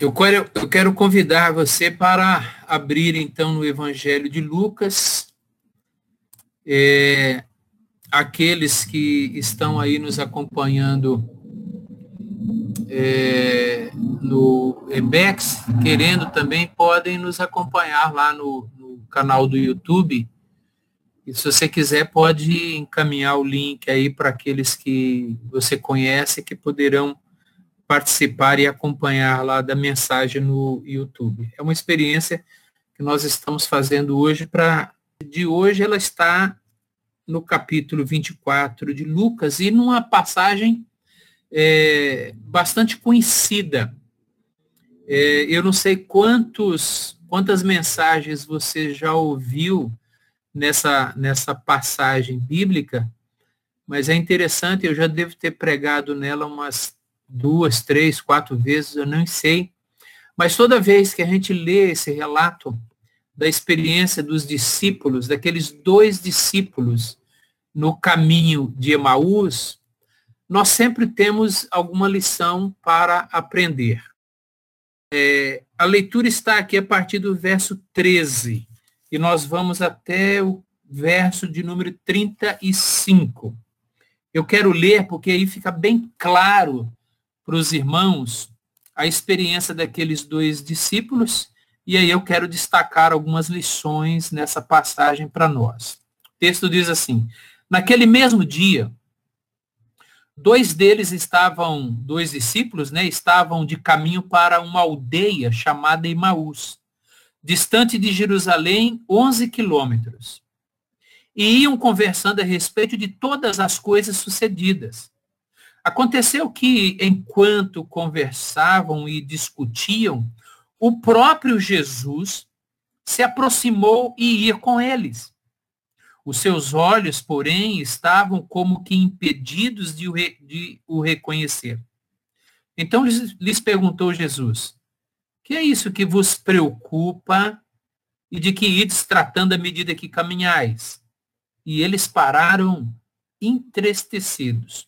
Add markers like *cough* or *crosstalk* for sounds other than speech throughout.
Eu quero, eu quero convidar você para abrir então no Evangelho de Lucas. É, aqueles que estão aí nos acompanhando é, no EBEX, querendo também, podem nos acompanhar lá no, no canal do YouTube. E se você quiser, pode encaminhar o link aí para aqueles que você conhece que poderão participar e acompanhar lá da mensagem no YouTube. É uma experiência que nós estamos fazendo hoje para de hoje ela está no capítulo 24 de Lucas e numa passagem é, bastante conhecida. É, eu não sei quantos, quantas mensagens você já ouviu nessa, nessa passagem bíblica, mas é interessante, eu já devo ter pregado nela umas duas, três, quatro vezes, eu não sei. Mas toda vez que a gente lê esse relato da experiência dos discípulos, daqueles dois discípulos no caminho de Emaús, nós sempre temos alguma lição para aprender. É, a leitura está aqui a partir do verso 13 e nós vamos até o verso de número 35. Eu quero ler porque aí fica bem claro para os irmãos a experiência daqueles dois discípulos, e aí eu quero destacar algumas lições nessa passagem para nós. O texto diz assim: Naquele mesmo dia, dois deles estavam, dois discípulos, né, estavam de caminho para uma aldeia chamada Imaús, distante de Jerusalém 11 quilômetros. E iam conversando a respeito de todas as coisas sucedidas. Aconteceu que, enquanto conversavam e discutiam, o próprio Jesus se aproximou e ia com eles. Os seus olhos, porém, estavam como que impedidos de o, re, de o reconhecer. Então lhes, lhes perguntou Jesus: Que é isso que vos preocupa e de que ides tratando à medida que caminhais? E eles pararam entristecidos.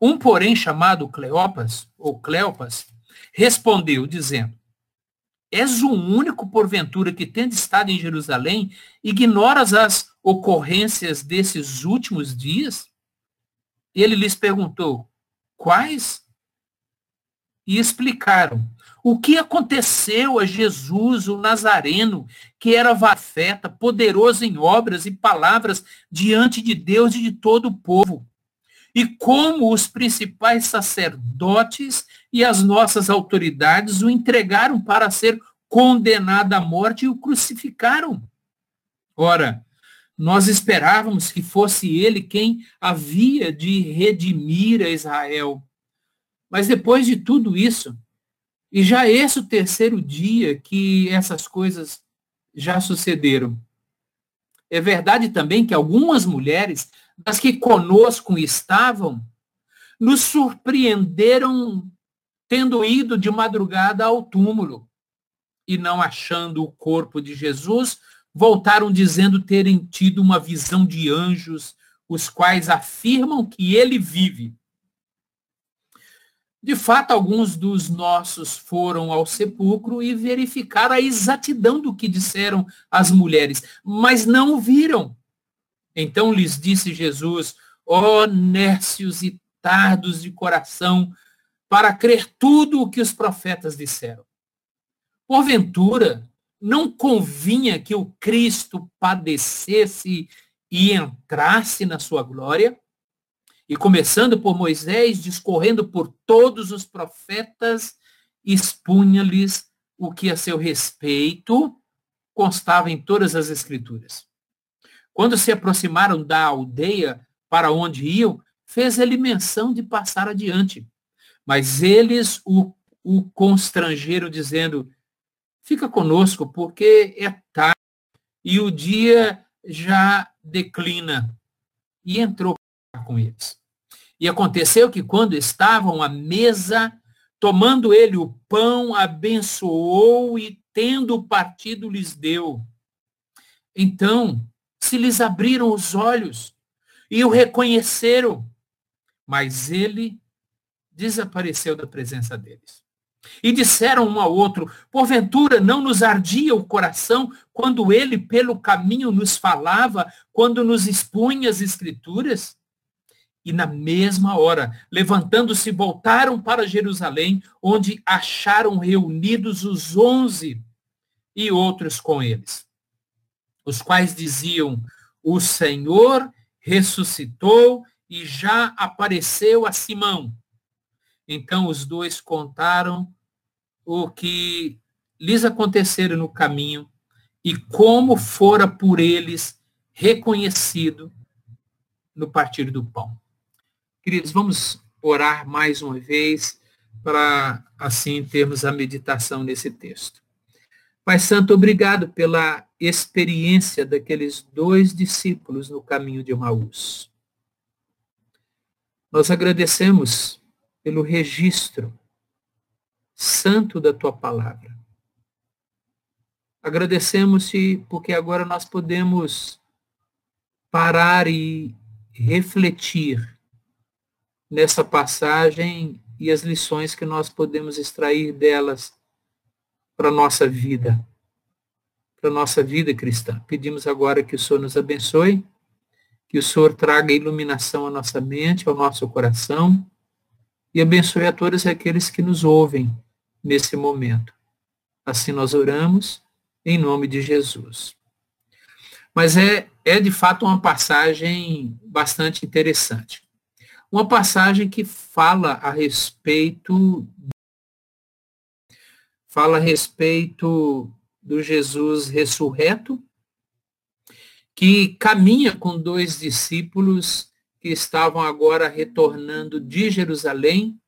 Um, porém, chamado Cleopas, ou Cleopas, respondeu, dizendo, És o único, porventura, que tendo estado em Jerusalém, ignoras as ocorrências desses últimos dias? Ele lhes perguntou, quais? E explicaram, o que aconteceu a Jesus, o Nazareno, que era vafeta, poderoso em obras e palavras diante de Deus e de todo o povo e como os principais sacerdotes e as nossas autoridades o entregaram para ser condenado à morte e o crucificaram. Ora, nós esperávamos que fosse ele quem havia de redimir a Israel. Mas depois de tudo isso, e já esse o terceiro dia que essas coisas já sucederam. É verdade também que algumas mulheres das que conosco estavam, nos surpreenderam tendo ido de madrugada ao túmulo e não achando o corpo de Jesus, voltaram dizendo terem tido uma visão de anjos, os quais afirmam que ele vive. De fato, alguns dos nossos foram ao sepulcro e verificaram a exatidão do que disseram as mulheres, mas não o viram. Então lhes disse Jesus, ó oh, nércios e tardos de coração, para crer tudo o que os profetas disseram. Porventura, não convinha que o Cristo padecesse e entrasse na sua glória? E começando por Moisés, discorrendo por todos os profetas, expunha-lhes o que a seu respeito constava em todas as escrituras. Quando se aproximaram da aldeia para onde iam, fez ele menção de passar adiante. Mas eles o, o constrangeram, dizendo: Fica conosco, porque é tarde e o dia já declina. E entrou com eles. E aconteceu que quando estavam à mesa, tomando ele o pão, abençoou e, tendo partido, lhes deu. Então, se lhes abriram os olhos e o reconheceram, mas ele desapareceu da presença deles. E disseram um ao outro: Porventura não nos ardia o coração quando ele pelo caminho nos falava, quando nos expunha as Escrituras? E na mesma hora, levantando-se, voltaram para Jerusalém, onde acharam reunidos os onze e outros com eles, os quais diziam: O Senhor ressuscitou e já apareceu a Simão. Então os dois contaram o que lhes acontecera no caminho e como fora por eles reconhecido no partir do pão. Queridos, vamos orar mais uma vez para assim termos a meditação nesse texto. Pai Santo, obrigado pela experiência daqueles dois discípulos no caminho de Emaús. Nós agradecemos pelo registro santo da tua palavra. Agradecemos-te porque agora nós podemos parar e refletir nessa passagem e as lições que nós podemos extrair delas para a nossa vida, para a nossa vida cristã. Pedimos agora que o Senhor nos abençoe, que o Senhor traga iluminação à nossa mente, ao nosso coração, e abençoe a todos aqueles que nos ouvem nesse momento. Assim nós oramos em nome de Jesus. Mas é, é de fato uma passagem bastante interessante. Uma passagem que fala a respeito fala a respeito do Jesus ressurreto, que caminha com dois discípulos que estavam agora retornando de Jerusalém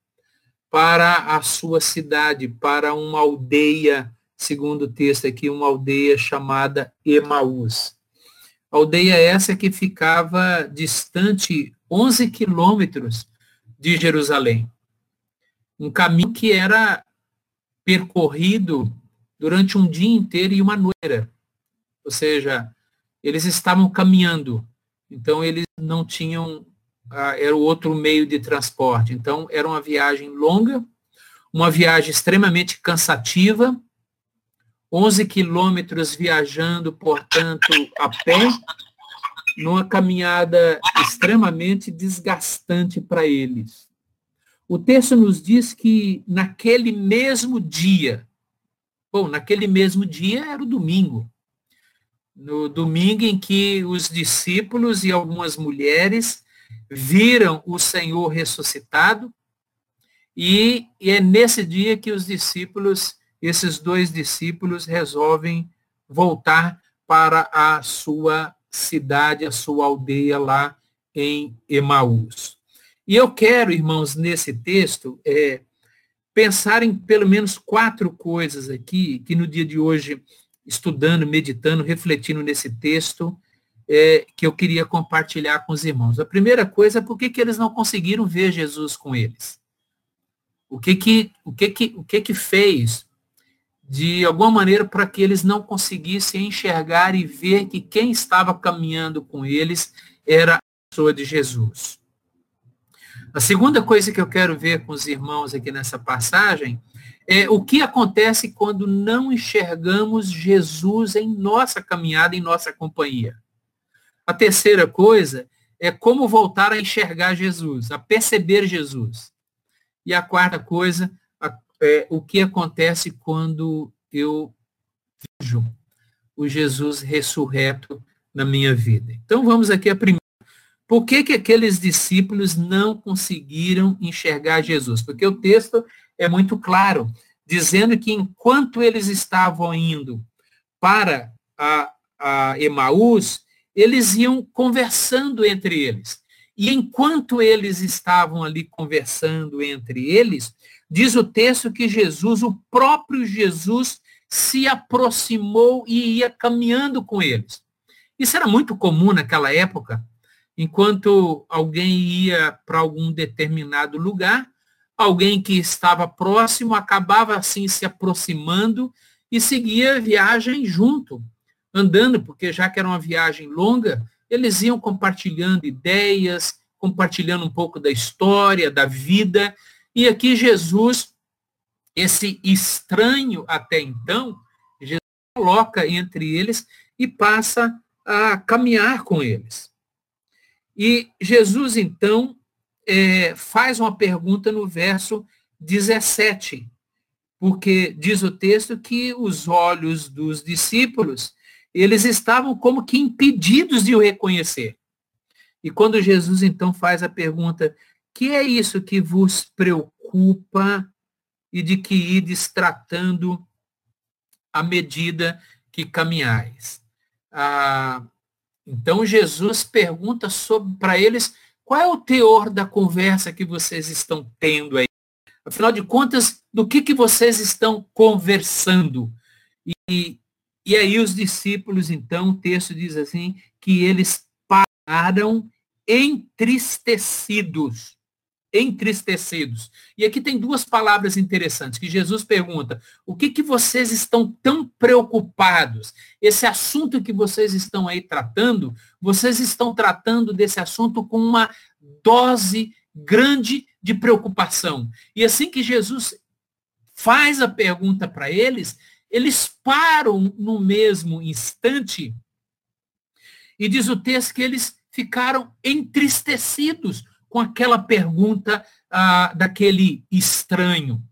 para a sua cidade, para uma aldeia, segundo o texto aqui, uma aldeia chamada Emaús. Aldeia essa que ficava distante 11 quilômetros de Jerusalém. Um caminho que era percorrido durante um dia inteiro e uma noite. Ou seja, eles estavam caminhando, então eles não tinham era o outro meio de transporte. Então, era uma viagem longa, uma viagem extremamente cansativa, 11 quilômetros viajando, portanto, a pé, numa caminhada extremamente desgastante para eles. O texto nos diz que naquele mesmo dia, bom, naquele mesmo dia era o domingo, no domingo em que os discípulos e algumas mulheres viram o Senhor ressuscitado, e, é nesse dia que os discípulos, esses dois discípulos, resolvem voltar para a sua cidade, a sua aldeia lá em Emaús. E eu quero, irmãos, nesse texto, é, pensar em pelo menos quatro coisas aqui, que no dia de hoje, estudando, meditando, refletindo nesse texto, é, que eu queria compartilhar com os irmãos. A primeira coisa é por que, que eles não conseguiram ver Jesus com eles? O que que, o que, que, o que, que fez, de alguma maneira, para que eles não conseguissem enxergar e ver que quem estava caminhando com eles era a pessoa de Jesus? A segunda coisa que eu quero ver com os irmãos aqui nessa passagem é o que acontece quando não enxergamos Jesus em nossa caminhada, em nossa companhia. A terceira coisa é como voltar a enxergar Jesus, a perceber Jesus. E a quarta coisa é o que acontece quando eu vejo o Jesus ressurreto na minha vida. Então vamos aqui a primeira. Por que, que aqueles discípulos não conseguiram enxergar Jesus? Porque o texto é muito claro, dizendo que enquanto eles estavam indo para a, a Emaús, eles iam conversando entre eles. E enquanto eles estavam ali conversando entre eles, diz o texto que Jesus, o próprio Jesus, se aproximou e ia caminhando com eles. Isso era muito comum naquela época. Enquanto alguém ia para algum determinado lugar, alguém que estava próximo acabava assim se aproximando e seguia a viagem junto andando, porque já que era uma viagem longa, eles iam compartilhando ideias, compartilhando um pouco da história, da vida. E aqui Jesus esse estranho até então, Jesus coloca entre eles e passa a caminhar com eles. E Jesus, então, é, faz uma pergunta no verso 17, porque diz o texto que os olhos dos discípulos, eles estavam como que impedidos de o reconhecer. E quando Jesus, então, faz a pergunta, que é isso que vos preocupa e de que ides tratando à medida que caminhais? Ah, então Jesus pergunta para eles qual é o teor da conversa que vocês estão tendo aí. Afinal de contas, do que, que vocês estão conversando? E, e aí os discípulos, então, o texto diz assim, que eles pararam entristecidos entristecidos. E aqui tem duas palavras interessantes que Jesus pergunta: o que que vocês estão tão preocupados? Esse assunto que vocês estão aí tratando, vocês estão tratando desse assunto com uma dose grande de preocupação. E assim que Jesus faz a pergunta para eles, eles param no mesmo instante e diz o texto que eles ficaram entristecidos com aquela pergunta ah, daquele estranho.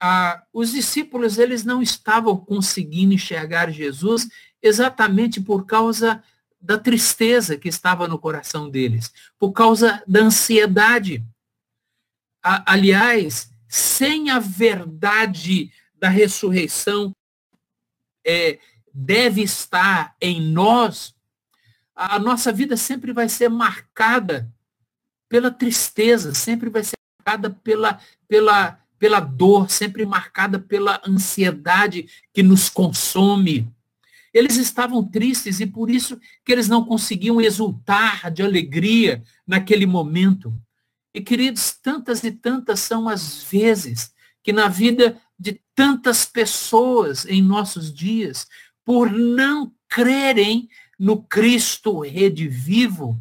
Ah, os discípulos eles não estavam conseguindo enxergar Jesus exatamente por causa da tristeza que estava no coração deles, por causa da ansiedade. aliás, sem a verdade da ressurreição é, deve estar em nós, a nossa vida sempre vai ser marcada pela tristeza, sempre vai ser marcada pela, pela, pela dor, sempre marcada pela ansiedade que nos consome. Eles estavam tristes e por isso que eles não conseguiam exultar de alegria naquele momento. E queridos, tantas e tantas são as vezes que na vida de tantas pessoas em nossos dias, por não crerem no Cristo redivivo,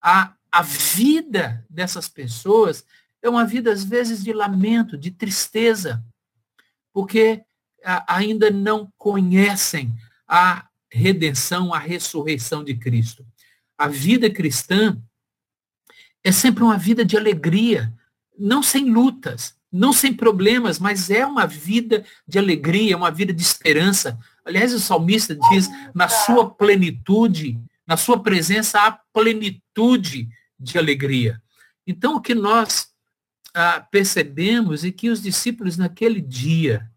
a a vida dessas pessoas é uma vida, às vezes, de lamento, de tristeza, porque ainda não conhecem a redenção, a ressurreição de Cristo. A vida cristã é sempre uma vida de alegria, não sem lutas, não sem problemas, mas é uma vida de alegria, uma vida de esperança. Aliás, o salmista diz: na sua plenitude, na sua presença há plenitude de alegria. Então, o que nós ah, percebemos é que os discípulos naquele dia,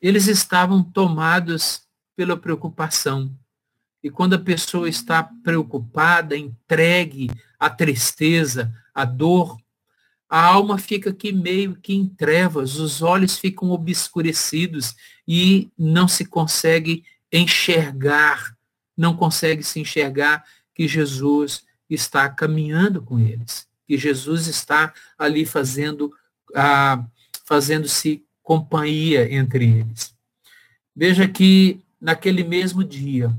eles estavam tomados pela preocupação. E quando a pessoa está preocupada, entregue à tristeza, à dor, a alma fica aqui meio que em trevas, os olhos ficam obscurecidos e não se consegue enxergar, não consegue se enxergar que Jesus está caminhando com eles, que Jesus está ali fazendo, ah, fazendo-se companhia entre eles. Veja que naquele mesmo dia,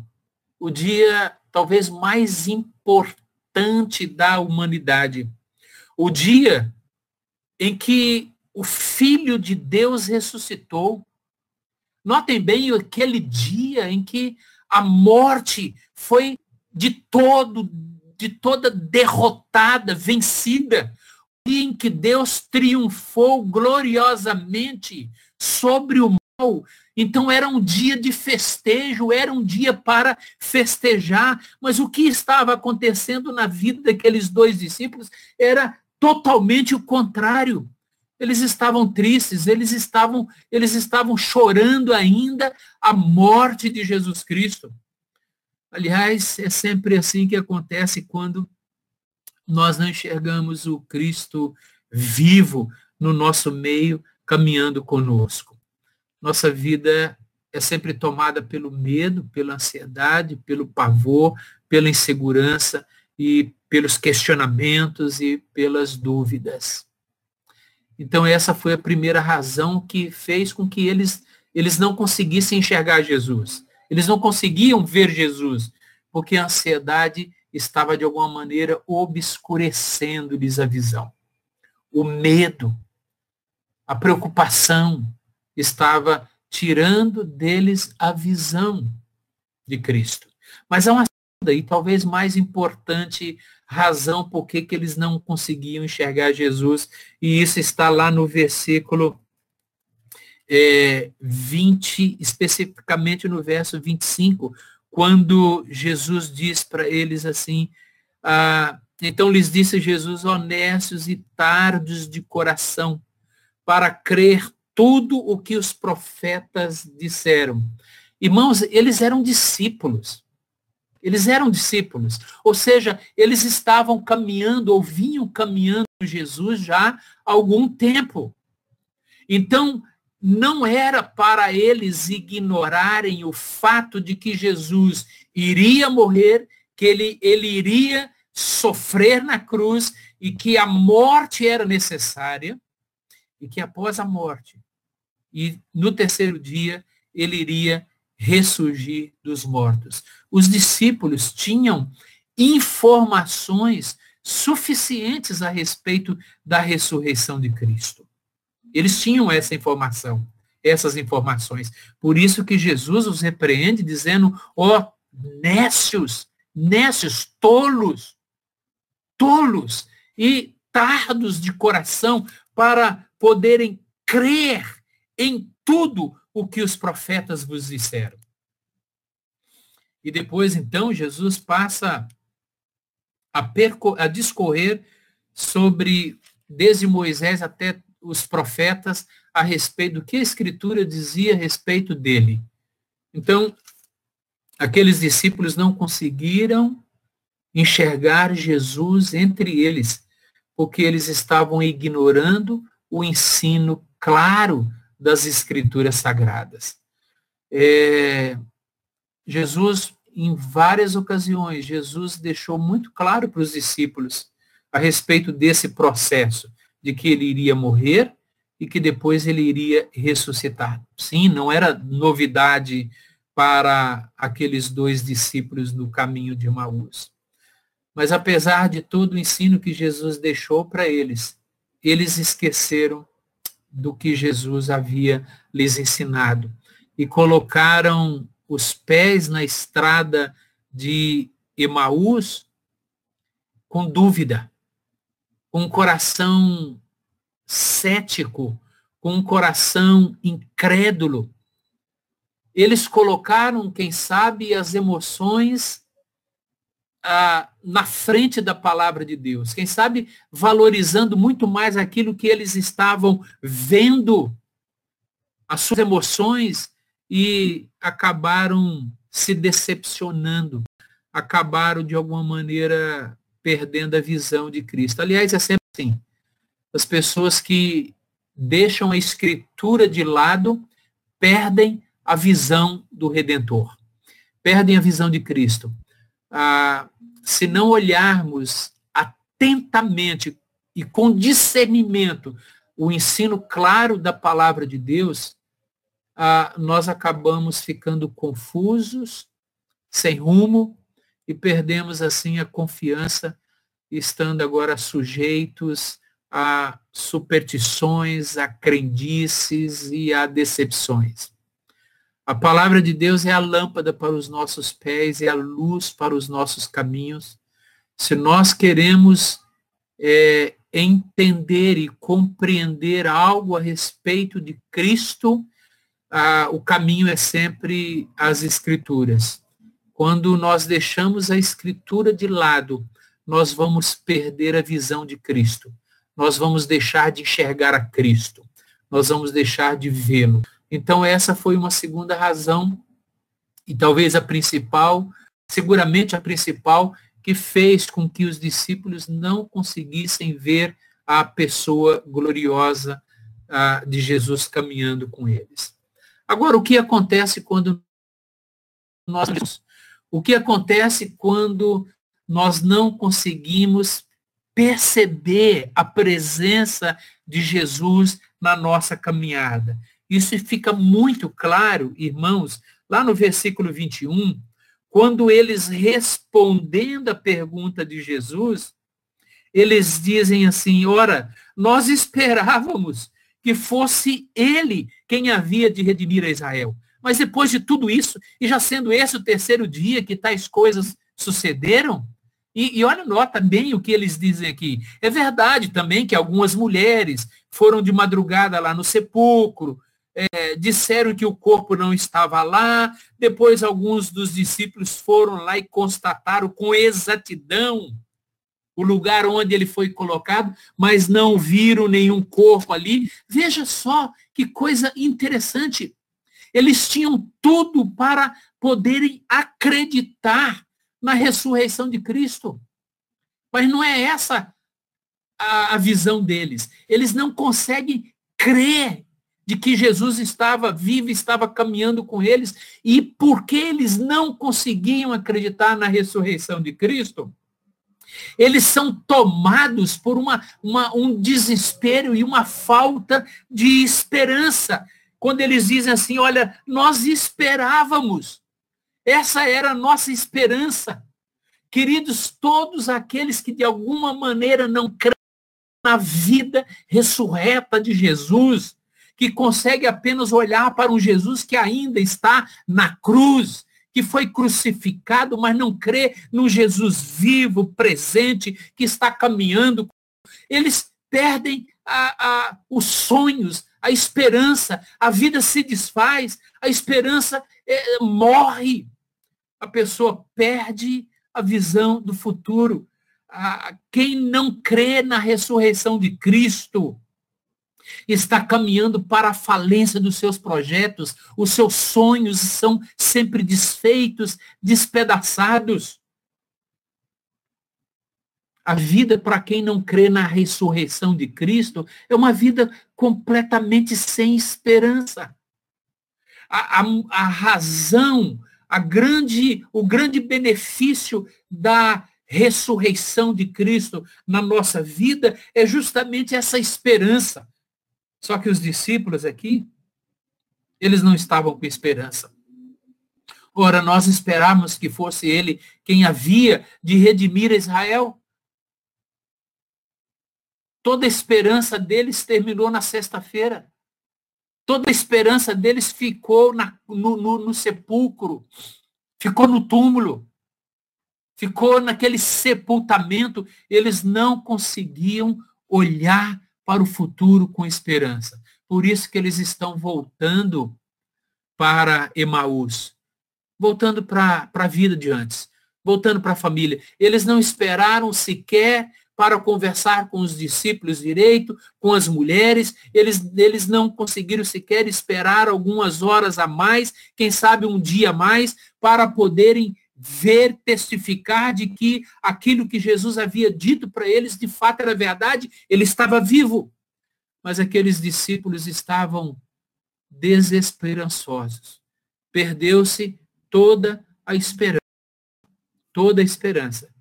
o dia talvez mais importante da humanidade, o dia em que o Filho de Deus ressuscitou. Notem bem aquele dia em que a morte foi de todo de toda derrotada, vencida, em que Deus triunfou gloriosamente sobre o mal. Então era um dia de festejo, era um dia para festejar, mas o que estava acontecendo na vida daqueles dois discípulos era totalmente o contrário. Eles estavam tristes, eles estavam, eles estavam chorando ainda a morte de Jesus Cristo. Aliás, é sempre assim que acontece quando nós não enxergamos o Cristo vivo no nosso meio, caminhando conosco. Nossa vida é sempre tomada pelo medo, pela ansiedade, pelo pavor, pela insegurança e pelos questionamentos e pelas dúvidas. Então essa foi a primeira razão que fez com que eles eles não conseguissem enxergar Jesus. Eles não conseguiam ver Jesus, porque a ansiedade estava, de alguma maneira, obscurecendo-lhes a visão. O medo, a preocupação estava tirando deles a visão de Cristo. Mas há uma segunda e talvez mais importante razão por que eles não conseguiam enxergar Jesus, e isso está lá no versículo é, 20, especificamente no verso 25, quando Jesus diz para eles assim, ah, então lhes disse Jesus, honestos e tardos de coração, para crer tudo o que os profetas disseram. Irmãos, eles eram discípulos. Eles eram discípulos. Ou seja, eles estavam caminhando ou vinham caminhando Jesus já há algum tempo. Então, não era para eles ignorarem o fato de que Jesus iria morrer, que ele, ele iria sofrer na cruz e que a morte era necessária e que após a morte e no terceiro dia ele iria ressurgir dos mortos. Os discípulos tinham informações suficientes a respeito da ressurreição de Cristo. Eles tinham essa informação, essas informações. Por isso que Jesus os repreende dizendo, ó, oh, nécios, nécios, tolos, tolos e tardos de coração para poderem crer em tudo o que os profetas vos disseram. E depois, então, Jesus passa a, a discorrer sobre, desde Moisés até os profetas, a respeito do que a Escritura dizia a respeito dele. Então, aqueles discípulos não conseguiram enxergar Jesus entre eles, porque eles estavam ignorando o ensino claro das escrituras sagradas. É, Jesus, em várias ocasiões, Jesus deixou muito claro para os discípulos a respeito desse processo, de que ele iria morrer e que depois ele iria ressuscitar. Sim, não era novidade para aqueles dois discípulos no caminho de Maús. Mas apesar de todo o ensino que Jesus deixou para eles, eles esqueceram do que Jesus havia lhes ensinado e colocaram os pés na estrada de Emaús com dúvida, com um coração cético, com um coração incrédulo. Eles colocaram, quem sabe, as emoções ah, na frente da palavra de Deus. Quem sabe valorizando muito mais aquilo que eles estavam vendo, as suas emoções, e acabaram se decepcionando, acabaram de alguma maneira perdendo a visão de Cristo. Aliás, é sempre assim. As pessoas que deixam a escritura de lado perdem a visão do Redentor, perdem a visão de Cristo ah, se não olharmos atentamente e com discernimento o ensino claro da palavra de Deus, ah, nós acabamos ficando confusos, sem rumo, e perdemos assim a confiança, estando agora sujeitos a superstições, a crendices e a decepções. A palavra de Deus é a lâmpada para os nossos pés, é a luz para os nossos caminhos. Se nós queremos é, entender e compreender algo a respeito de Cristo, ah, o caminho é sempre as Escrituras. Quando nós deixamos a Escritura de lado, nós vamos perder a visão de Cristo. Nós vamos deixar de enxergar a Cristo. Nós vamos deixar de vê-lo. Então, essa foi uma segunda razão, e talvez a principal, seguramente a principal, que fez com que os discípulos não conseguissem ver a pessoa gloriosa de Jesus caminhando com eles. Agora, o que acontece quando nós. O que acontece quando nós não conseguimos perceber a presença de Jesus na nossa caminhada? Isso fica muito claro, irmãos, lá no versículo 21, quando eles respondendo a pergunta de Jesus, eles dizem assim: ora, nós esperávamos que fosse ele quem havia de redimir a Israel. Mas depois de tudo isso, e já sendo esse o terceiro dia que tais coisas sucederam, e, e olha, nota bem o que eles dizem aqui. É verdade também que algumas mulheres foram de madrugada lá no sepulcro, é, disseram que o corpo não estava lá, depois alguns dos discípulos foram lá e constataram com exatidão o lugar onde ele foi colocado, mas não viram nenhum corpo ali. Veja só que coisa interessante. Eles tinham tudo para poderem acreditar na ressurreição de Cristo. Mas não é essa a, a visão deles. Eles não conseguem crer de que Jesus estava vivo, estava caminhando com eles, e porque eles não conseguiam acreditar na ressurreição de Cristo, eles são tomados por uma, uma, um desespero e uma falta de esperança. Quando eles dizem assim, olha, nós esperávamos, essa era a nossa esperança. Queridos, todos aqueles que de alguma maneira não creem na vida ressurreta de Jesus, que consegue apenas olhar para um Jesus que ainda está na cruz, que foi crucificado, mas não crê no Jesus vivo, presente, que está caminhando. Eles perdem a, a, os sonhos, a esperança, a vida se desfaz, a esperança é, morre. A pessoa perde a visão do futuro. A, quem não crê na ressurreição de Cristo está caminhando para a falência dos seus projetos, os seus sonhos são sempre desfeitos, despedaçados. A vida para quem não crê na ressurreição de Cristo é uma vida completamente sem esperança. A, a, a razão, a grande, o grande benefício da ressurreição de Cristo na nossa vida é justamente essa esperança. Só que os discípulos aqui, eles não estavam com esperança. Ora, nós esperávamos que fosse ele quem havia de redimir Israel. Toda a esperança deles terminou na sexta-feira. Toda a esperança deles ficou na, no, no, no sepulcro, ficou no túmulo, ficou naquele sepultamento. Eles não conseguiam olhar para o futuro com esperança. Por isso que eles estão voltando para Emaús, voltando para a vida de antes, voltando para a família. Eles não esperaram sequer para conversar com os discípulos direito, com as mulheres, eles, eles não conseguiram sequer esperar algumas horas a mais, quem sabe um dia a mais, para poderem ver, testificar de que aquilo que Jesus havia dito para eles de fato era verdade, ele estava vivo. Mas aqueles discípulos estavam desesperançosos. Perdeu-se toda a esperança. Toda a esperança.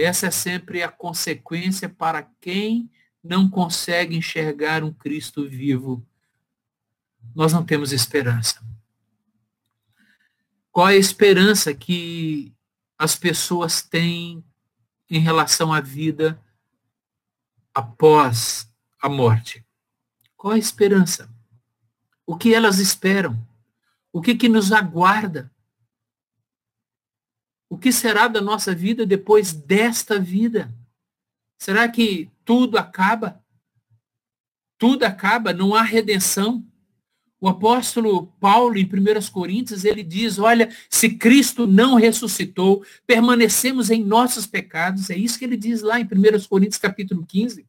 Essa é sempre a consequência para quem não consegue enxergar um Cristo vivo. Nós não temos esperança. Qual é a esperança que as pessoas têm em relação à vida após a morte? Qual é a esperança? O que elas esperam? O que, que nos aguarda? O que será da nossa vida depois desta vida? Será que tudo acaba? Tudo acaba? Não há redenção? O apóstolo Paulo, em 1 Coríntios, ele diz, olha, se Cristo não ressuscitou, permanecemos em nossos pecados. É isso que ele diz lá em 1 Coríntios, capítulo 15.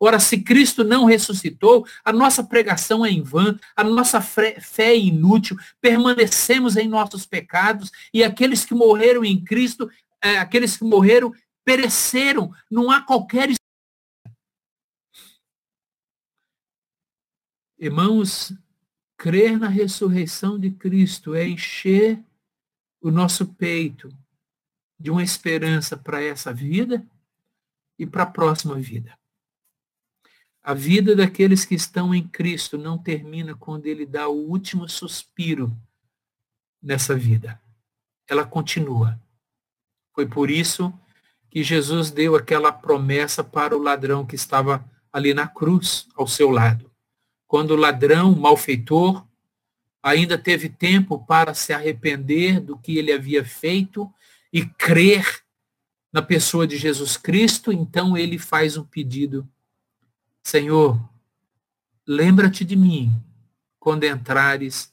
Ora, se Cristo não ressuscitou, a nossa pregação é em vão, a nossa fé é inútil, permanecemos em nossos pecados e aqueles que morreram em Cristo, é, aqueles que morreram, pereceram. Não há qualquer. Irmãos, Crer na ressurreição de Cristo é encher o nosso peito de uma esperança para essa vida e para a próxima vida. A vida daqueles que estão em Cristo não termina quando ele dá o último suspiro nessa vida. Ela continua. Foi por isso que Jesus deu aquela promessa para o ladrão que estava ali na cruz, ao seu lado. quando o ladrão, o malfeitor, ainda teve tempo para se arrepender do que ele havia feito e crer na pessoa de Jesus Cristo, então ele faz um pedido: Senhor, lembra-te de mim quando entrares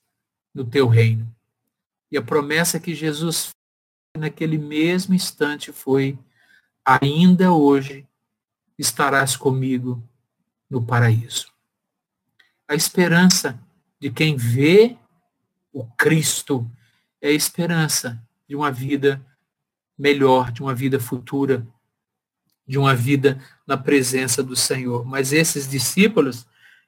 no teu reino. E a promessa que Jesus naquele mesmo instante foi: ainda hoje estarás comigo no paraíso. A esperança de quem vê o Cristo é a esperança de uma vida melhor, de uma vida futura, de uma vida na presença do Senhor. Mas esses discípulos,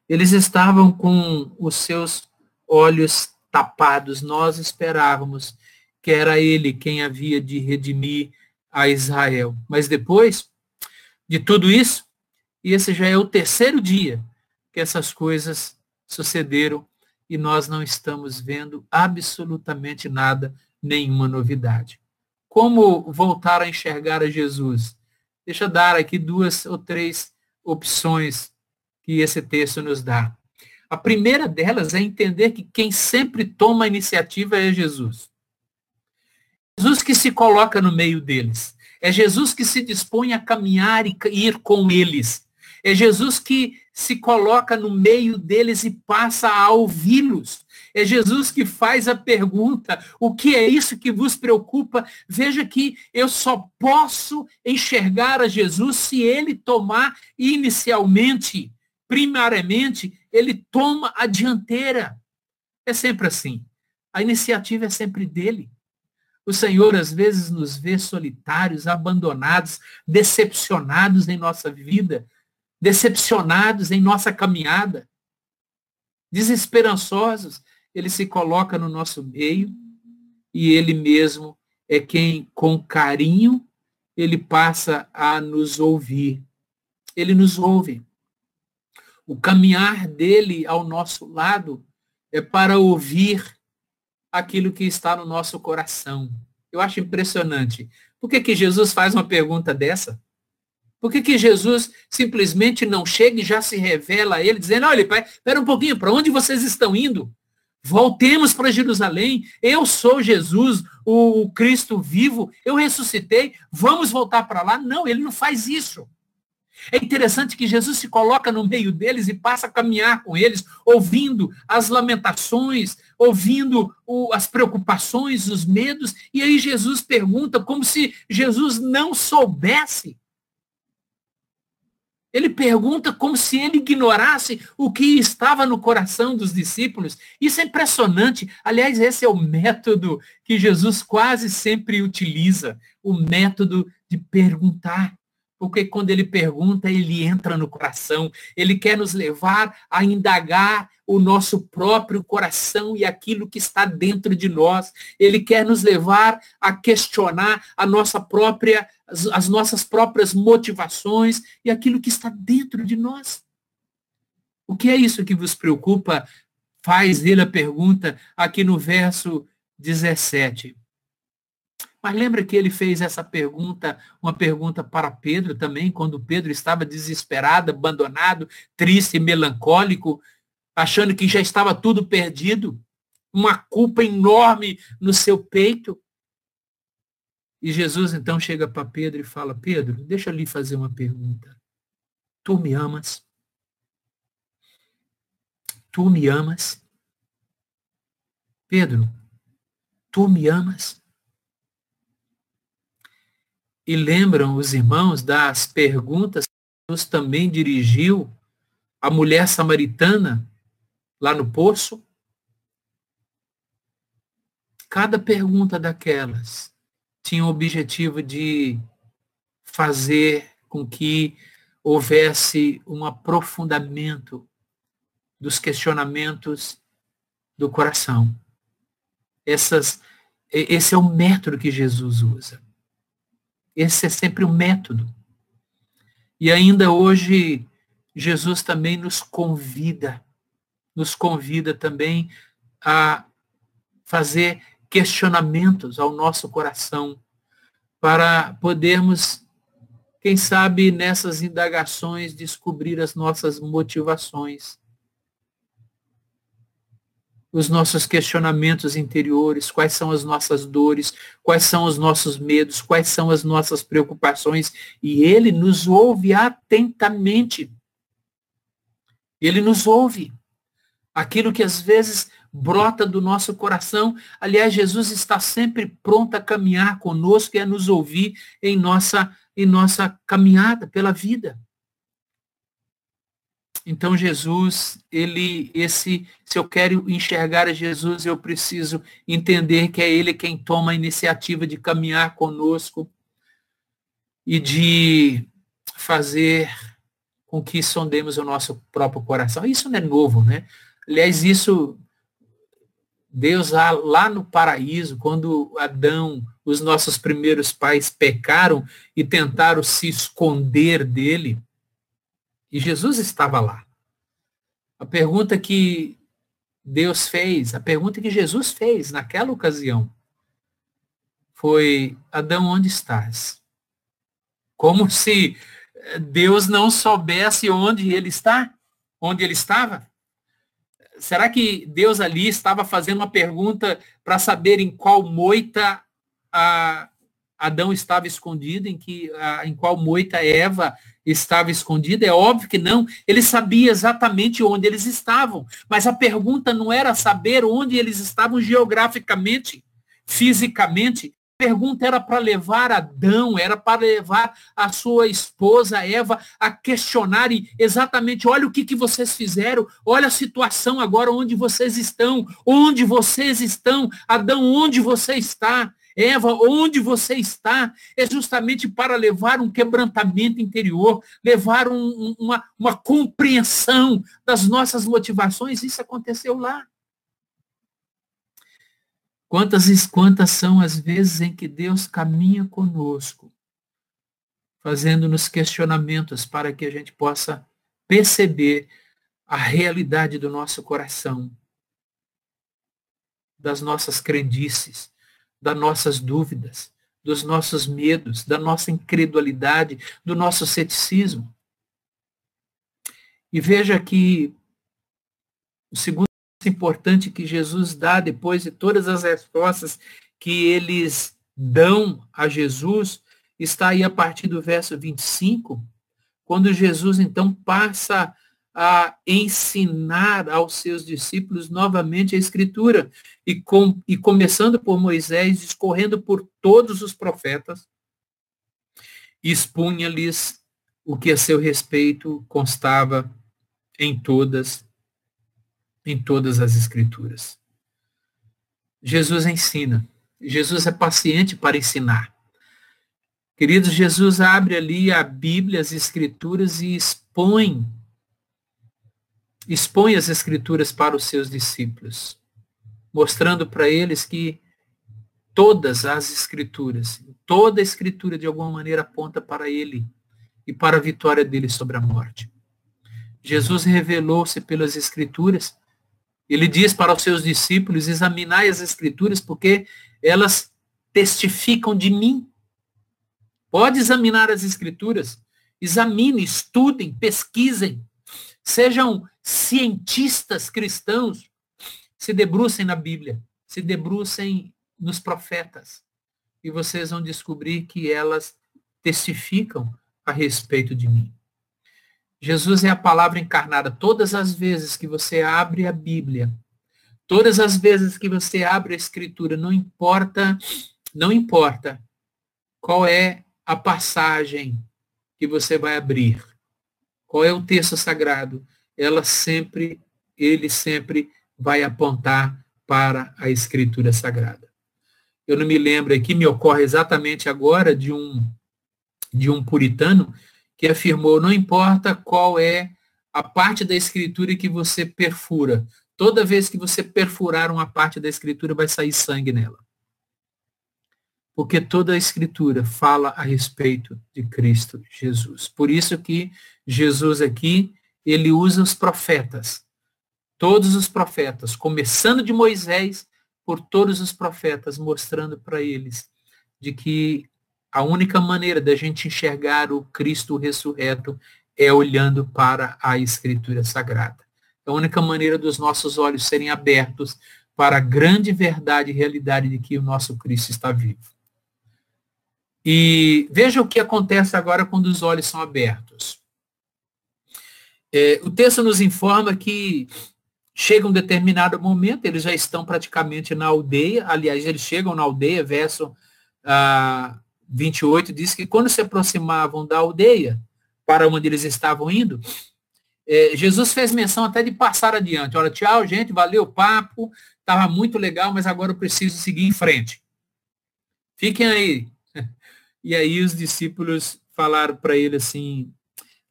eles estavam com os seus olhos tapados. Nós esperávamos que era ele quem havia de redimir a Israel. Mas depois de tudo isso, e esse já é o terceiro dia que essas coisas sucederam e nós não estamos vendo absolutamente nada, nenhuma novidade. Como voltar a enxergar a Jesus? Deixa eu dar aqui duas ou três opções que esse texto nos dá. A primeira delas é entender que quem sempre toma a iniciativa é Jesus. Jesus que se coloca no meio deles. É Jesus que se dispõe a caminhar e ir com eles. É Jesus que se coloca no meio deles e passa a ouvi-los. É Jesus que faz a pergunta: o que é isso que vos preocupa? Veja que eu só posso enxergar a Jesus se ele tomar inicialmente, primariamente, ele toma a dianteira. É sempre assim. A iniciativa é sempre dele. O Senhor às vezes nos vê solitários, abandonados, decepcionados em nossa vida, decepcionados em nossa caminhada, desesperançosos. Ele se coloca no nosso meio e ele mesmo é quem, com carinho, ele passa a nos ouvir. Ele nos ouve. O caminhar dele ao nosso lado é para ouvir aquilo que está no nosso coração. Eu acho impressionante. Por que, que Jesus faz uma pergunta dessa? Por que, que Jesus simplesmente não chega e já se revela a ele, dizendo, olha, pai, espera um pouquinho, para onde vocês estão indo? Voltemos para Jerusalém. Eu sou Jesus, o Cristo vivo. Eu ressuscitei. Vamos voltar para lá. Não, ele não faz isso. É interessante que Jesus se coloca no meio deles e passa a caminhar com eles, ouvindo as lamentações, ouvindo o, as preocupações, os medos. E aí Jesus pergunta como se Jesus não soubesse. Ele pergunta como se ele ignorasse o que estava no coração dos discípulos. Isso é impressionante. Aliás, esse é o método que Jesus quase sempre utiliza, o método de perguntar. Porque quando ele pergunta, ele entra no coração. Ele quer nos levar a indagar o nosso próprio coração e aquilo que está dentro de nós. Ele quer nos levar a questionar a nossa própria, as, as nossas próprias motivações e aquilo que está dentro de nós. O que é isso que vos preocupa? Faz ele a pergunta aqui no verso 17. Mas lembra que ele fez essa pergunta, uma pergunta para Pedro também, quando Pedro estava desesperado, abandonado, triste, melancólico, achando que já estava tudo perdido, uma culpa enorme no seu peito. E Jesus então chega para Pedro e fala: Pedro, deixa eu lhe fazer uma pergunta. Tu me amas? Tu me amas? Pedro, tu me amas? E lembram os irmãos das perguntas que Jesus também dirigiu à mulher samaritana lá no poço? Cada pergunta daquelas tinha o objetivo de fazer com que houvesse um aprofundamento dos questionamentos do coração. Essas, esse é o método que Jesus usa. Esse é sempre o método. E ainda hoje, Jesus também nos convida, nos convida também a fazer questionamentos ao nosso coração, para podermos, quem sabe, nessas indagações, descobrir as nossas motivações. Os nossos questionamentos interiores, quais são as nossas dores, quais são os nossos medos, quais são as nossas preocupações, e ele nos ouve atentamente. Ele nos ouve. Aquilo que às vezes brota do nosso coração. Aliás, Jesus está sempre pronto a caminhar conosco e a nos ouvir em nossa, em nossa caminhada pela vida. Então Jesus, ele esse se eu quero enxergar a Jesus, eu preciso entender que é ele quem toma a iniciativa de caminhar conosco e de fazer com que sondemos o nosso próprio coração. Isso não é novo, né? Aliás, isso Deus lá no paraíso, quando Adão, os nossos primeiros pais pecaram e tentaram se esconder dele, e Jesus estava lá. A pergunta que Deus fez, a pergunta que Jesus fez naquela ocasião, foi: Adão, onde estás? Como se Deus não soubesse onde ele está, onde ele estava. Será que Deus ali estava fazendo uma pergunta para saber em qual moita a Adão estava escondido, em, que, a, em qual moita Eva estava escondida? É óbvio que não. Ele sabia exatamente onde eles estavam. Mas a pergunta não era saber onde eles estavam geograficamente, fisicamente, pergunta era para levar Adão, era para levar a sua esposa Eva a questionarem exatamente, olha o que, que vocês fizeram, olha a situação agora onde vocês estão, onde vocês estão, Adão, onde você está? Eva, onde você está, é justamente para levar um quebrantamento interior, levar um, uma, uma compreensão das nossas motivações. Isso aconteceu lá. Quantas e quantas são as vezes em que Deus caminha conosco, fazendo-nos questionamentos para que a gente possa perceber a realidade do nosso coração, das nossas crendices, das nossas dúvidas, dos nossos medos, da nossa incredulidade, do nosso ceticismo. E veja que o segundo importante que Jesus dá depois de todas as respostas que eles dão a Jesus, está aí a partir do verso 25, quando Jesus então passa a ensinar aos seus discípulos novamente a Escritura, e, com, e começando por Moisés, discorrendo por todos os profetas, expunha-lhes o que a seu respeito constava em todas em todas as escrituras. Jesus ensina. Jesus é paciente para ensinar. Queridos, Jesus abre ali a Bíblia, as escrituras e expõe expõe as escrituras para os seus discípulos, mostrando para eles que todas as escrituras, toda a escritura de alguma maneira aponta para ele e para a vitória dele sobre a morte. Jesus revelou-se pelas escrituras ele diz para os seus discípulos, examinai as escrituras, porque elas testificam de mim. Pode examinar as escrituras. Examine, estudem, pesquisem. Sejam cientistas cristãos. Se debrucem na Bíblia. Se debrucem nos profetas. E vocês vão descobrir que elas testificam a respeito de mim. Jesus é a palavra encarnada. Todas as vezes que você abre a Bíblia, todas as vezes que você abre a Escritura, não importa, não importa qual é a passagem que você vai abrir, qual é o texto sagrado, ela sempre, ele sempre vai apontar para a Escritura Sagrada. Eu não me lembro aqui, me ocorre exatamente agora de um de um puritano que afirmou: não importa qual é a parte da escritura que você perfura, toda vez que você perfurar uma parte da escritura, vai sair sangue nela. Porque toda a escritura fala a respeito de Cristo Jesus. Por isso que Jesus aqui, ele usa os profetas. Todos os profetas, começando de Moisés, por todos os profetas, mostrando para eles de que a única maneira da gente enxergar o Cristo ressurreto é olhando para a Escritura Sagrada. É a única maneira dos nossos olhos serem abertos para a grande verdade e realidade de que o nosso Cristo está vivo. E veja o que acontece agora quando os olhos são abertos. É, o texto nos informa que chega um determinado momento, eles já estão praticamente na aldeia, aliás, eles chegam na aldeia, verso ah, 28 diz que quando se aproximavam da aldeia, para onde eles estavam indo, é, Jesus fez menção até de passar adiante. Olha, tchau, gente, valeu o papo, estava muito legal, mas agora eu preciso seguir em frente. Fiquem aí, *laughs* e aí os discípulos falaram para ele assim,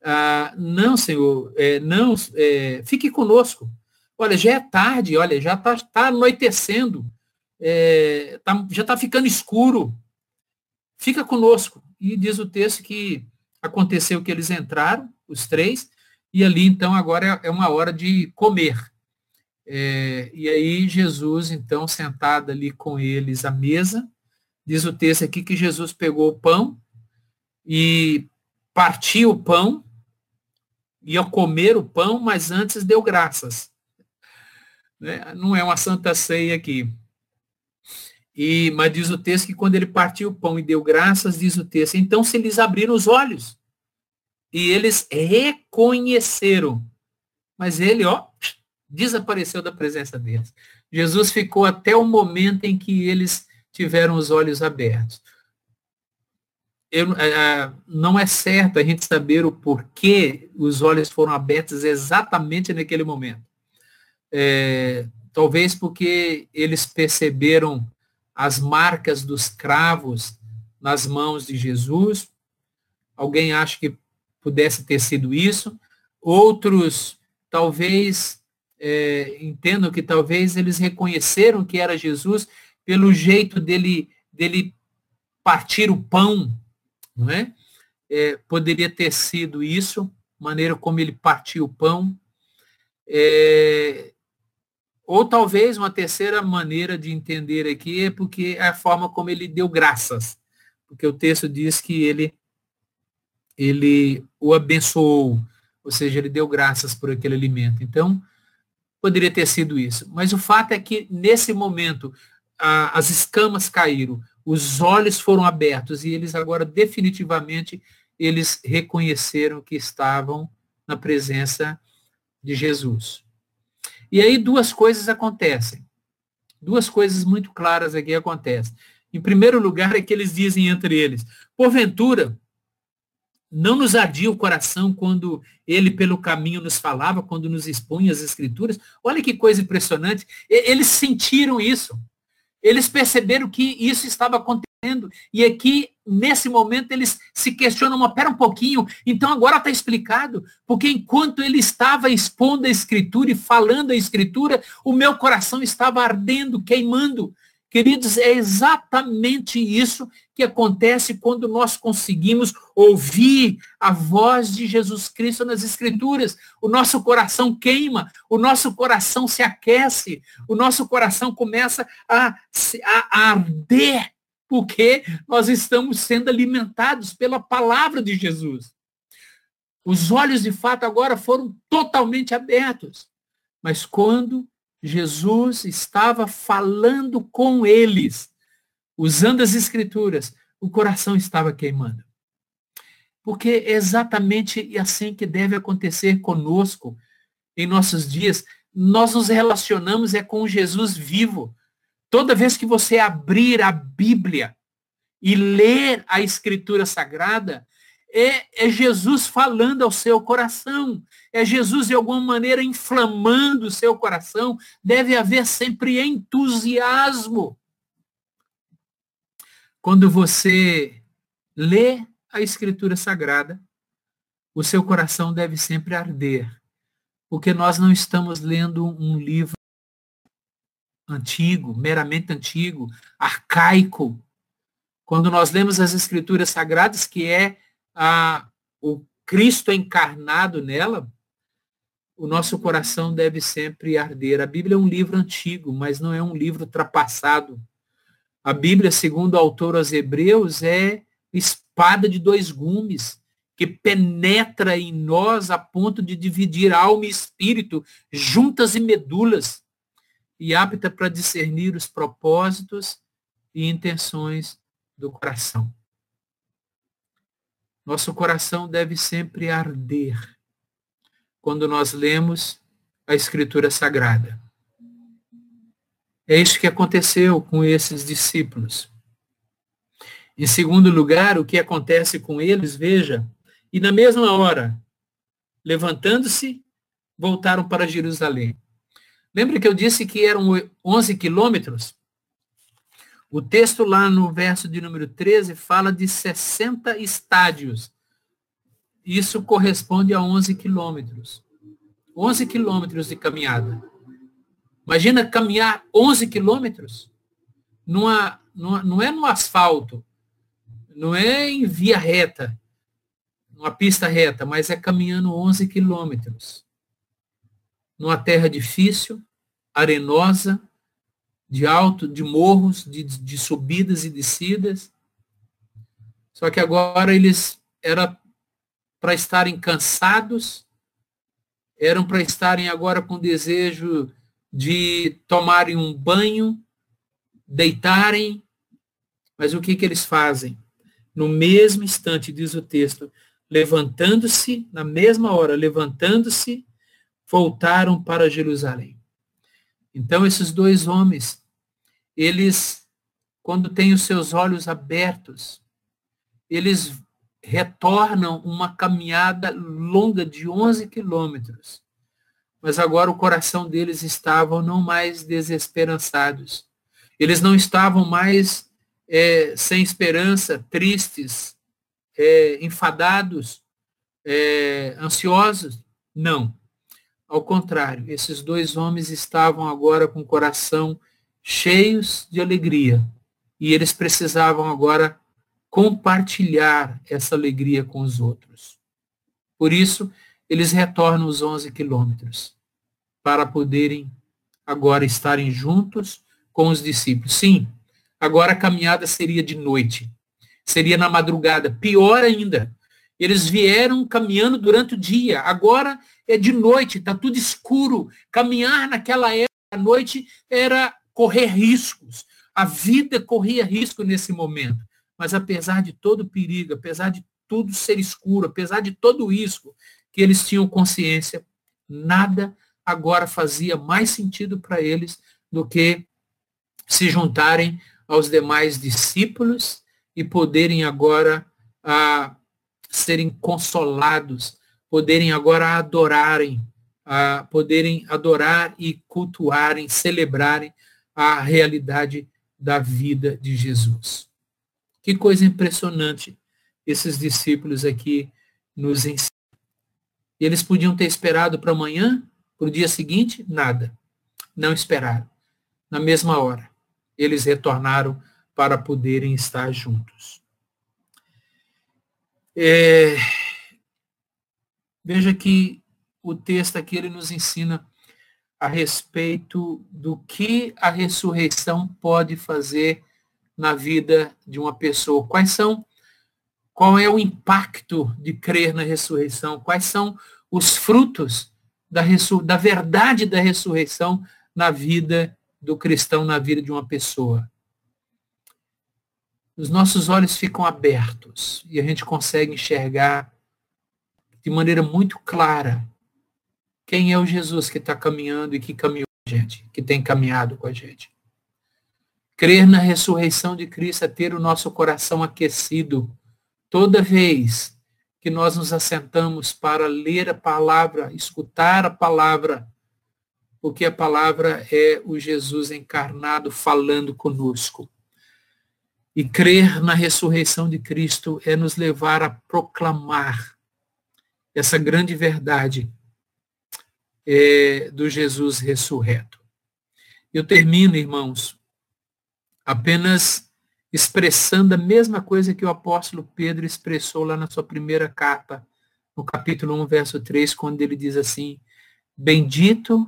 ah, não, Senhor, é, não, é, fique conosco. Olha, já é tarde, olha, já está tá anoitecendo, é, tá, já está ficando escuro. Fica conosco. E diz o texto que aconteceu que eles entraram, os três, e ali então agora é, uma hora de comer. É, e aí Jesus, então, sentado ali com eles à mesa, Diz o texto aqui que Jesus pegou o pão e partiu o pão, ia comer o pão, mas antes deu graças. Né? Não é uma santa ceia aqui. E, mas diz o texto que quando ele partiu o pão e deu graças, diz o texto, então se lhes abriram os olhos. E eles reconheceram. Mas ele, ó, desapareceu da presença deles. Jesus ficou até o momento em que eles tiveram os olhos abertos. Eu, é, não é certo a gente saber o porquê os olhos foram abertos exatamente naquele momento. É, talvez porque eles perceberam as marcas dos cravos nas mãos de Jesus. Alguém acha que pudesse ter sido isso. Outros talvez é, entendam que talvez eles reconheceram que era Jesus pelo jeito dele, dele partir o pão, não é? é poderia ter sido isso, maneira como ele partiu o pão. É, ou talvez uma terceira maneira de entender aqui é porque a forma como ele deu graças. Porque o texto diz que ele, ele o abençoou, ou seja, ele deu graças por aquele alimento. Então, poderia ter sido isso. Mas o fato é que, nesse momento, a, as escamas caíram, os olhos foram abertos e eles agora definitivamente eles reconheceram que estavam na presença de Jesus. E aí duas coisas acontecem. Duas coisas muito claras aqui acontecem. Em primeiro lugar é que eles dizem entre eles, porventura, não nos ardia o coração quando ele pelo caminho nos falava, quando nos expunha as escrituras. Olha que coisa impressionante. Eles sentiram isso. Eles perceberam que isso estava acontecendo. E aqui, nesse momento, eles se questionam, mas pera um pouquinho, então agora está explicado. Porque enquanto ele estava expondo a escritura e falando a escritura, o meu coração estava ardendo, queimando. Queridos, é exatamente isso que acontece quando nós conseguimos ouvir a voz de Jesus Cristo nas Escrituras. O nosso coração queima, o nosso coração se aquece, o nosso coração começa a, a, arder, porque nós estamos sendo alimentados pela palavra de Jesus. Os olhos, de fato, agora foram totalmente abertos. Mas quando Jesus estava falando com eles, usando as escrituras, o coração estava queimando. Porque é exatamente assim que deve acontecer conosco em nossos dias. Nós nos relacionamos é com Jesus vivo. Toda vez que você abrir a Bíblia e ler a Escritura Sagrada, é, é, Jesus falando ao seu coração. É Jesus, de alguma maneira, inflamando o seu coração. Deve haver sempre entusiasmo. Quando você lê a Escritura Sagrada, o seu coração deve sempre arder, porque nós não estamos lendo um livro antigo, meramente antigo, arcaico. Quando nós lemos as Escrituras Sagradas, que é a, o Cristo encarnado nela, o nosso coração deve sempre arder. A Bíblia é um livro antigo, mas não é um livro ultrapassado. A Bíblia, segundo o autor aos Hebreus, é espada de dois gumes que penetra em nós a ponto de dividir alma e espírito, juntas e medulas, e apta para discernir os propósitos e intenções do coração. Nosso coração deve sempre arder quando nós lemos a Escritura Sagrada. É isso que aconteceu com esses discípulos. Em segundo lugar, o que acontece com eles, veja, e na mesma hora, levantando-se, voltaram para Jerusalém. Lembra que eu disse que eram 11 quilômetros? O texto lá no verso de número 13 fala de 60 estádios. Isso corresponde a 11 quilômetros. 11 quilômetros de caminhada. Imagina caminhar 11 quilômetros numa, numa, não é no asfalto, não é em via reta, numa pista reta, mas é caminhando 11 quilômetros. Numa terra difícil, arenosa, de alto, de morros, de, de subidas e descidas. Só que agora eles era para estarem cansados, eram para estarem agora com desejo de tomarem um banho, deitarem, mas o que que eles fazem? No mesmo instante, diz o texto, levantando-se, na mesma hora, levantando-se, voltaram para Jerusalém. Então, esses dois homens, eles, quando têm os seus olhos abertos, eles retornam uma caminhada longa de 11 quilômetros. Mas agora o coração deles estava não mais desesperançados. Eles não estavam mais é, sem esperança, tristes, é, enfadados, é, ansiosos. Não. Ao contrário, esses dois homens estavam agora com o coração cheios de alegria. E eles precisavam agora compartilhar essa alegria com os outros. Por isso, eles retornam os 11 quilômetros para poderem agora estarem juntos com os discípulos. Sim, agora a caminhada seria de noite, seria na madrugada. Pior ainda, eles vieram caminhando durante o dia, agora é de noite, está tudo escuro. Caminhar naquela época à noite era correr riscos. A vida corria risco nesse momento. Mas apesar de todo o perigo, apesar de tudo ser escuro, apesar de todo isso, que eles tinham consciência, nada agora fazia mais sentido para eles do que se juntarem aos demais discípulos e poderem agora ah, serem consolados poderem agora adorarem, a poderem adorar e cultuarem, celebrarem a realidade da vida de Jesus. Que coisa impressionante esses discípulos aqui nos ensinam. Eles podiam ter esperado para amanhã, para o dia seguinte? Nada. Não esperaram. Na mesma hora, eles retornaram para poderem estar juntos. É, Veja que o texto aqui ele nos ensina a respeito do que a ressurreição pode fazer na vida de uma pessoa. Quais são qual é o impacto de crer na ressurreição? Quais são os frutos da, da verdade da ressurreição na vida do cristão, na vida de uma pessoa? Os nossos olhos ficam abertos e a gente consegue enxergar de maneira muito clara quem é o Jesus que está caminhando e que caminhou com a gente, que tem caminhado com a gente. Crer na ressurreição de Cristo é ter o nosso coração aquecido toda vez que nós nos assentamos para ler a palavra, escutar a palavra, porque a palavra é o Jesus encarnado falando conosco. E crer na ressurreição de Cristo é nos levar a proclamar essa grande verdade é, do Jesus ressurreto. Eu termino, irmãos, apenas expressando a mesma coisa que o apóstolo Pedro expressou lá na sua primeira carta, no capítulo 1, verso 3, quando ele diz assim: Bendito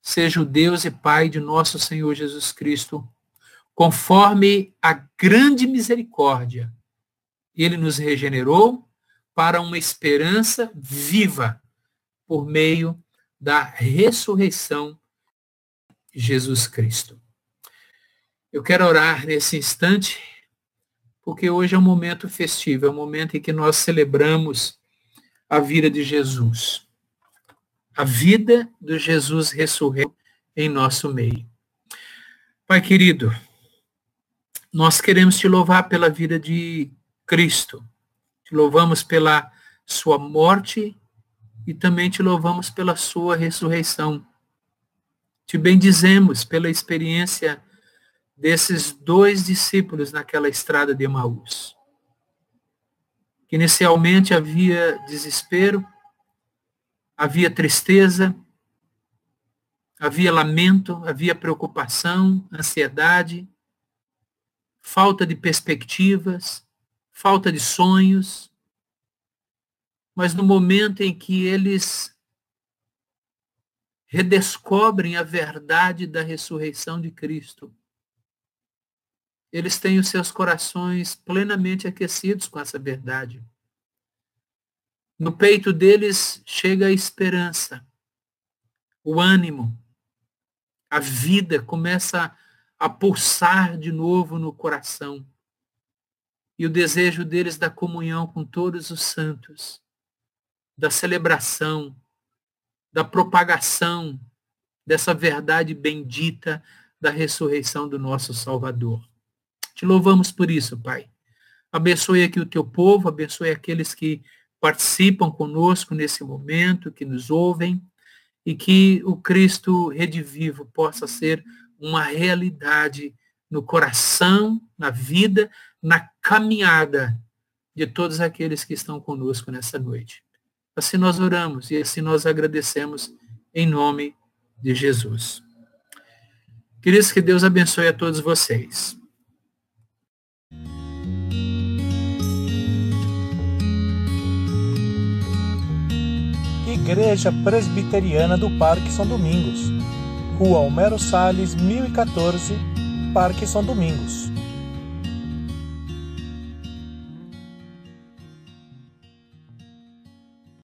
seja o Deus e Pai de nosso Senhor Jesus Cristo, conforme a grande misericórdia, ele nos regenerou para uma esperança viva por meio da ressurreição de Jesus Cristo. Eu quero orar nesse instante, porque hoje é um momento festivo, é um momento em que nós celebramos a vida de Jesus. A vida do Jesus ressurreto em nosso meio. Pai querido, nós queremos te louvar pela vida de Cristo. Te louvamos pela sua morte e também te louvamos pela sua ressurreição. Te bendizemos pela experiência desses dois discípulos naquela estrada de Emaús. Que inicialmente havia desespero, havia tristeza, havia lamento, havia preocupação, ansiedade, falta de perspectivas, falta de sonhos. Mas no momento em que eles redescobrem a verdade da ressurreição de Cristo, eles têm os seus corações plenamente aquecidos com essa verdade. No peito deles chega a esperança, o ânimo, a vida começa a pulsar de novo no coração. E o desejo deles da comunhão com todos os santos, da celebração, da propagação dessa verdade bendita da ressurreição do nosso Salvador. Te louvamos por isso, Pai. Abençoe aqui o teu povo, abençoe aqueles que participam conosco nesse momento, que nos ouvem, e que o Cristo redivivo possa ser uma realidade no coração, na vida, na caminhada de todos aqueles que estão conosco nessa noite. Assim nós oramos e assim nós agradecemos em nome de Jesus. Queridos, que Deus abençoe a todos vocês. Igreja Presbiteriana do Parque São Domingos, Rua Homero Salles, 1014, Parque São Domingos